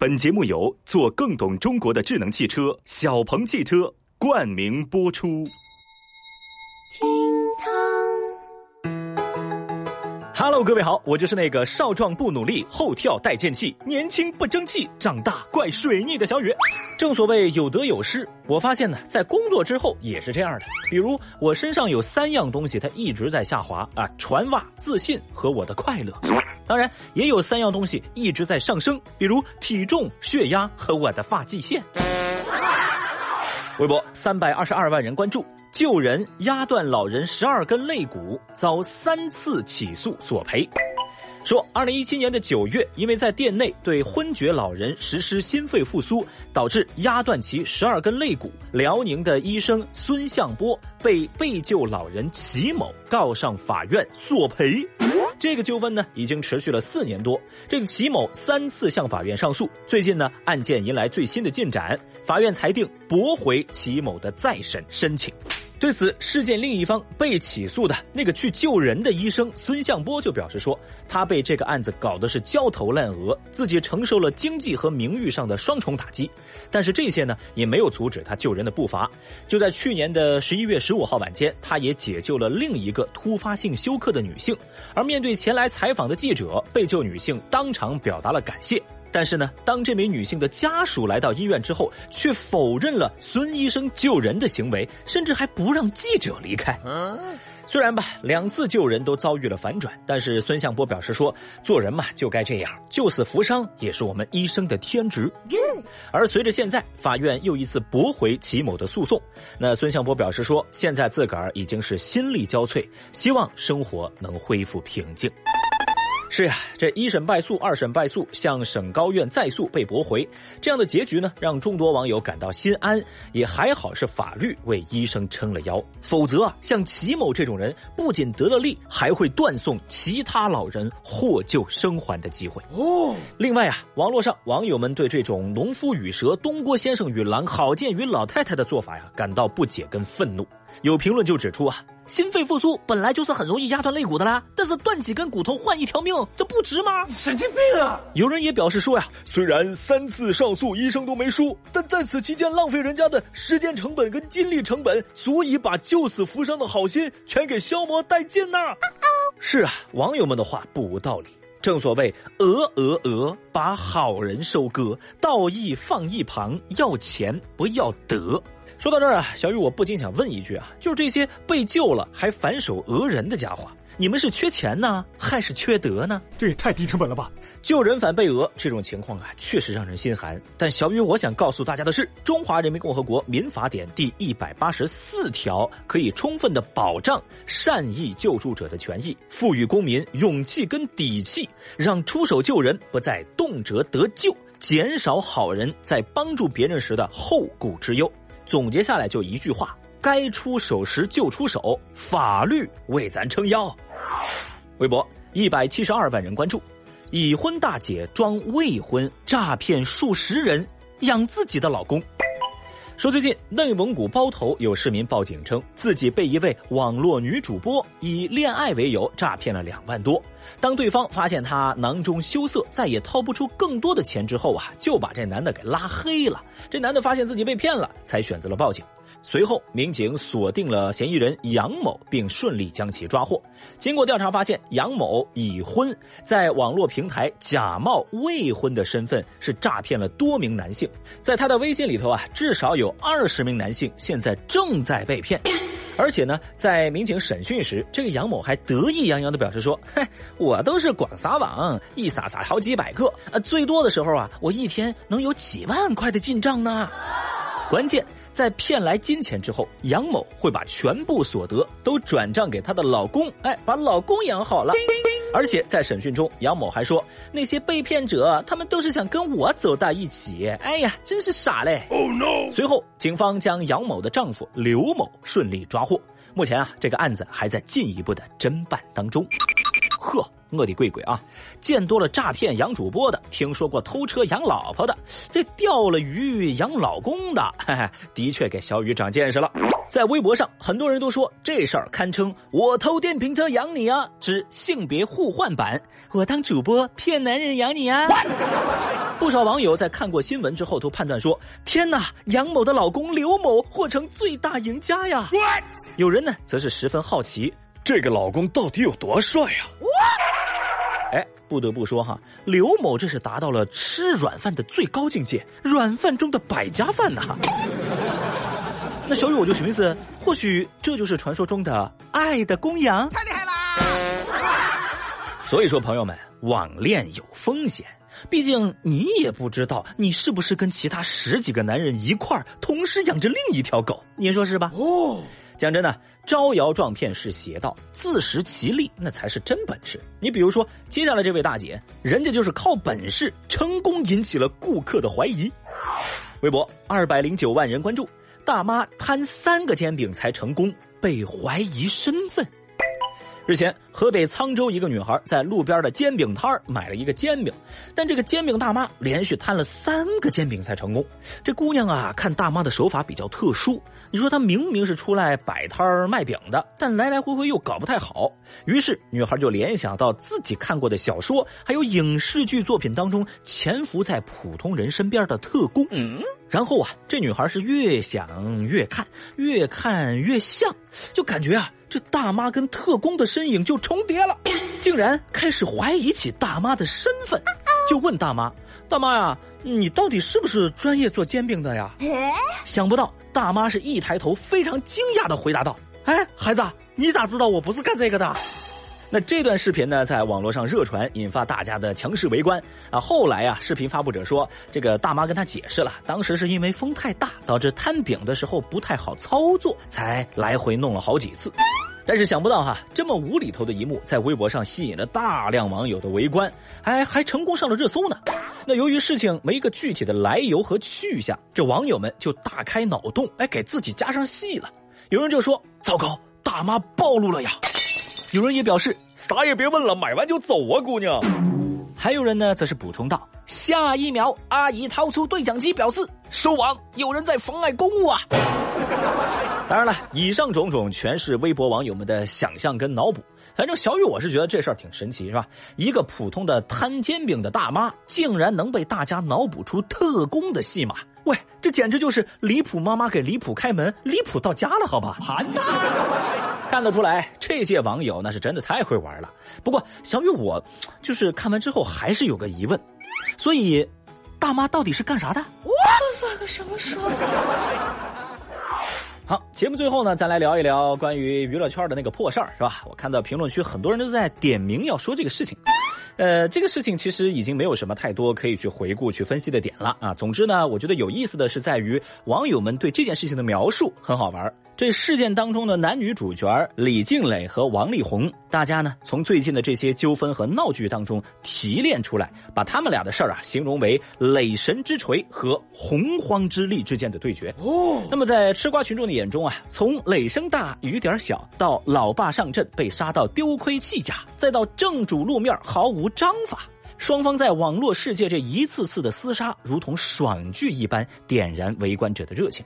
本节目由做更懂中国的智能汽车小鹏汽车冠名播出。听 Hello，各位好，我就是那个少壮不努力，后跳带剑气，年轻不争气，长大怪水逆的小雨。正所谓有得有失，我发现呢，在工作之后也是这样的。比如我身上有三样东西，它一直在下滑啊：船袜、自信和我的快乐。当然，也有三样东西一直在上升，比如体重、血压和我的发际线。微博三百二十二万人关注，救人压断老人十二根肋骨，遭三次起诉索赔。说，二零一七年的九月，因为在店内对昏厥老人实施心肺复苏，导致压断其十二根肋骨，辽宁的医生孙向波被被救老人齐某告上法院索赔。这个纠纷呢，已经持续了四年多。这个齐某三次向法院上诉，最近呢，案件迎来最新的进展，法院裁定驳回齐某的再审申请。对此，事件另一方被起诉的那个去救人的医生孙向波就表示说，他被这个案子搞得是焦头烂额，自己承受了经济和名誉上的双重打击。但是这些呢，也没有阻止他救人的步伐。就在去年的十一月十五号晚间，他也解救了另一个突发性休克的女性。而面对前来采访的记者，被救女性当场表达了感谢。但是呢，当这名女性的家属来到医院之后，却否认了孙医生救人的行为，甚至还不让记者离开。虽然吧，两次救人都遭遇了反转，但是孙向波表示说，做人嘛就该这样，救死扶伤也是我们医生的天职。而随着现在法院又一次驳回齐某的诉讼，那孙向波表示说，现在自个儿已经是心力交瘁，希望生活能恢复平静。是呀，这一审败诉，二审败诉，向省高院再诉被驳回，这样的结局呢，让众多网友感到心安。也还好是法律为医生撑了腰，否则啊，像齐某这种人，不仅得了利，还会断送其他老人获救生还的机会。哦，另外啊，网络上网友们对这种农夫与蛇、东郭先生与狼、郝建与老太太的做法呀，感到不解跟愤怒。有评论就指出啊，心肺复苏本来就是很容易压断肋骨的啦，但是断几根骨头换一条命，这不值吗？神经病啊！有人也表示说呀，虽然三次上诉医生都没输，但在此期间浪费人家的时间成本跟精力成本，足以把救死扶伤的好心全给消磨殆尽呐。是啊，网友们的话不无道理。正所谓讹讹讹，把好人收割，道义放一旁，要钱不要德。说到这儿啊，小雨我不禁想问一句啊，就是这些被救了还反手讹人的家伙，你们是缺钱呢，还是缺德呢？这也太低成本了吧！救人反被讹这种情况啊，确实让人心寒。但小雨我想告诉大家的是，《中华人民共和国民法典》第一百八十四条可以充分的保障善意救助者的权益，赋予公民勇气跟底气，让出手救人不再动辄得救，减少好人在帮助别人时的后顾之忧。总结下来就一句话：该出手时就出手，法律为咱撑腰。微博一百七十二万人关注，已婚大姐装未婚诈骗数十人，养自己的老公。说最近内蒙古包头有市民报警称，自己被一位网络女主播以恋爱为由诈骗了两万多。当对方发现他囊中羞涩，再也掏不出更多的钱之后啊，就把这男的给拉黑了。这男的发现自己被骗了，才选择了报警。随后，民警锁定了嫌疑人杨某，并顺利将其抓获。经过调查发现，杨某已婚，在网络平台假冒未婚的身份，是诈骗了多名男性。在他的微信里头啊，至少有二十名男性现在正在被骗。而且呢，在民警审讯时，这个杨某还得意洋洋地表示说：“ 嘿，我都是广撒网，一撒撒好几百个，啊，最多的时候啊，我一天能有几万块的进账呢。”关键在骗来金钱之后，杨某会把全部所得都转账给她的老公，哎，把老公养好了。而且在审讯中，杨某还说，那些被骗者他们都是想跟我走到一起。哎呀，真是傻嘞！Oh no！随后，警方将杨某的丈夫刘某顺利抓获。目前啊，这个案子还在进一步的侦办当中。呵，我的贵贵啊，见多了诈骗养主播的，听说过偷车养老婆的，这钓了鱼养老公的，嘿嘿，的确给小雨长见识了。在微博上，很多人都说这事儿堪称“我偷电瓶车养你啊”之性别互换版，我当主播骗男人养你啊。不少网友在看过新闻之后都判断说：“天哪，杨某的老公刘某或成最大赢家呀！”有人呢则是十分好奇，这个老公到底有多帅呀？哎，不得不说哈，刘某这是达到了吃软饭的最高境界，软饭中的百家饭呐。那小雨我就寻思，或许这就是传说中的爱的供养，太厉害啦！所以说，朋友们，网恋有风险，毕竟你也不知道你是不是跟其他十几个男人一块儿同时养着另一条狗，您说是吧？哦。讲真的，招摇撞骗是邪道，自食其力那才是真本事。你比如说，接下来这位大姐，人家就是靠本事成功引起了顾客的怀疑。微博二百零九万人关注，大妈摊三个煎饼才成功，被怀疑身份。日前，河北沧州一个女孩在路边的煎饼摊买了一个煎饼，但这个煎饼大妈连续摊了三个煎饼才成功。这姑娘啊，看大妈的手法比较特殊，你说她明明是出来摆摊卖饼的，但来来回回又搞不太好。于是，女孩就联想到自己看过的小说还有影视剧作品当中潜伏在普通人身边的特工。嗯，然后啊，这女孩是越想越看，越看越像，就感觉啊。这大妈跟特工的身影就重叠了，竟然开始怀疑起大妈的身份，就问大妈：“大妈呀，你到底是不是专业做煎饼的呀？”想不到大妈是一抬头，非常惊讶的回答道：“哎，孩子，你咋知道我不是干这个的？”那这段视频呢，在网络上热传，引发大家的强势围观啊。后来啊，视频发布者说，这个大妈跟他解释了，当时是因为风太大，导致摊饼的时候不太好操作，才来回弄了好几次。但是想不到哈，这么无厘头的一幕，在微博上吸引了大量网友的围观，还还成功上了热搜呢。那由于事情没一个具体的来由和去向，这网友们就大开脑洞，哎，给自己加上戏了。有人就说：“糟糕，大妈暴露了呀！”有人也表示啥也别问了，买完就走啊，姑娘。还有人呢，则是补充道：“下一秒，阿姨掏出对讲机，表示收网，有人在妨碍公务啊。”当然了，以上种种全是微博网友们的想象跟脑补。反正小雨我是觉得这事儿挺神奇，是吧？一个普通的摊煎饼的大妈，竟然能被大家脑补出特工的戏码。喂，这简直就是离谱妈妈给离谱开门，离谱到家了，好吧？盘他！看得出来，这届网友那是真的太会玩了。不过，小雨我就是看完之后还是有个疑问，所以，大妈到底是干啥的？这算个什么说法？好，节目最后呢，咱来聊一聊关于娱乐圈的那个破事儿，是吧？我看到评论区很多人都在点名要说这个事情。呃，这个事情其实已经没有什么太多可以去回顾、去分析的点了啊。总之呢，我觉得有意思的是在于网友们对这件事情的描述很好玩。这事件当中的男女主角李静蕾和王力宏，大家呢从最近的这些纠纷和闹剧当中提炼出来，把他们俩的事儿啊形容为雷神之锤和洪荒之力之间的对决。哦，那么在吃瓜群众的眼中啊，从雷声大雨点小到老爸上阵被杀到丢盔弃甲，再到正主露面毫无章法，双方在网络世界这一次次的厮杀，如同爽剧一般，点燃围观者的热情。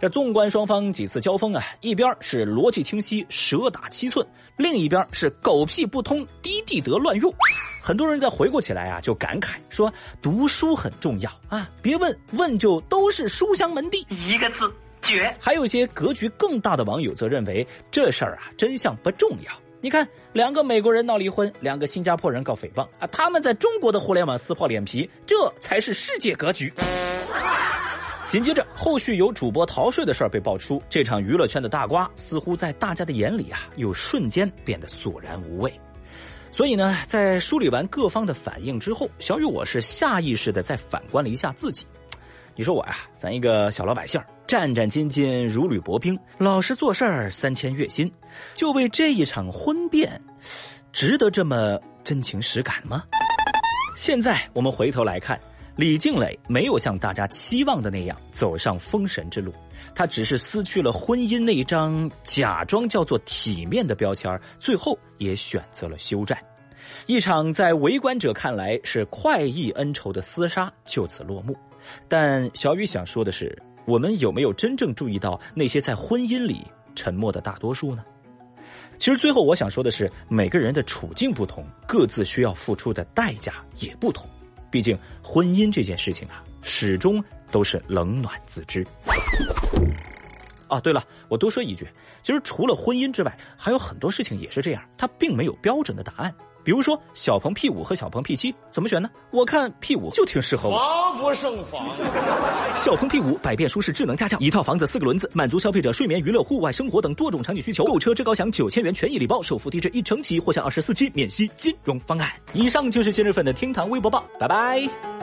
这纵观双方几次交锋啊，一边是逻辑清晰、蛇打七寸，另一边是狗屁不通、低地德乱用。很多人在回顾起来啊，就感慨说：“读书很重要啊，别问问就都是书香门第。”一个字绝。还有些格局更大的网友则认为这事儿啊，真相不重要。你看，两个美国人闹离婚，两个新加坡人告诽谤啊，他们在中国的互联网撕破脸皮，这才是世界格局。紧接着，后续有主播逃税的事儿被爆出，这场娱乐圈的大瓜似乎在大家的眼里啊，又瞬间变得索然无味。所以呢，在梳理完各方的反应之后，小雨我是下意识的再反观了一下自己。你说我呀，咱一个小老百姓，战战兢兢如履薄冰，老实做事儿三千月薪，就为这一场婚变，值得这么真情实感吗？现在我们回头来看。李静蕾没有像大家期望的那样走上封神之路，她只是撕去了婚姻那一张假装叫做体面的标签，最后也选择了休战。一场在围观者看来是快意恩仇的厮杀就此落幕。但小雨想说的是，我们有没有真正注意到那些在婚姻里沉默的大多数呢？其实最后我想说的是，每个人的处境不同，各自需要付出的代价也不同。毕竟婚姻这件事情啊，始终都是冷暖自知。啊，对了，我多说一句，其实除了婚姻之外，还有很多事情也是这样，它并没有标准的答案。比如说小鹏 P 五和小鹏 P 七怎么选呢？我看 P 五就挺适合我。防不胜防。小鹏 P 五百变舒适，智能家轿，一套房子四个轮子，满足消费者睡眠、娱乐、户外生活等多种场景需求。购车至高享九千元权益礼包，首付低至一成起，或享二十四期免息金融方案。以上就是今日份的厅堂微博报，拜拜。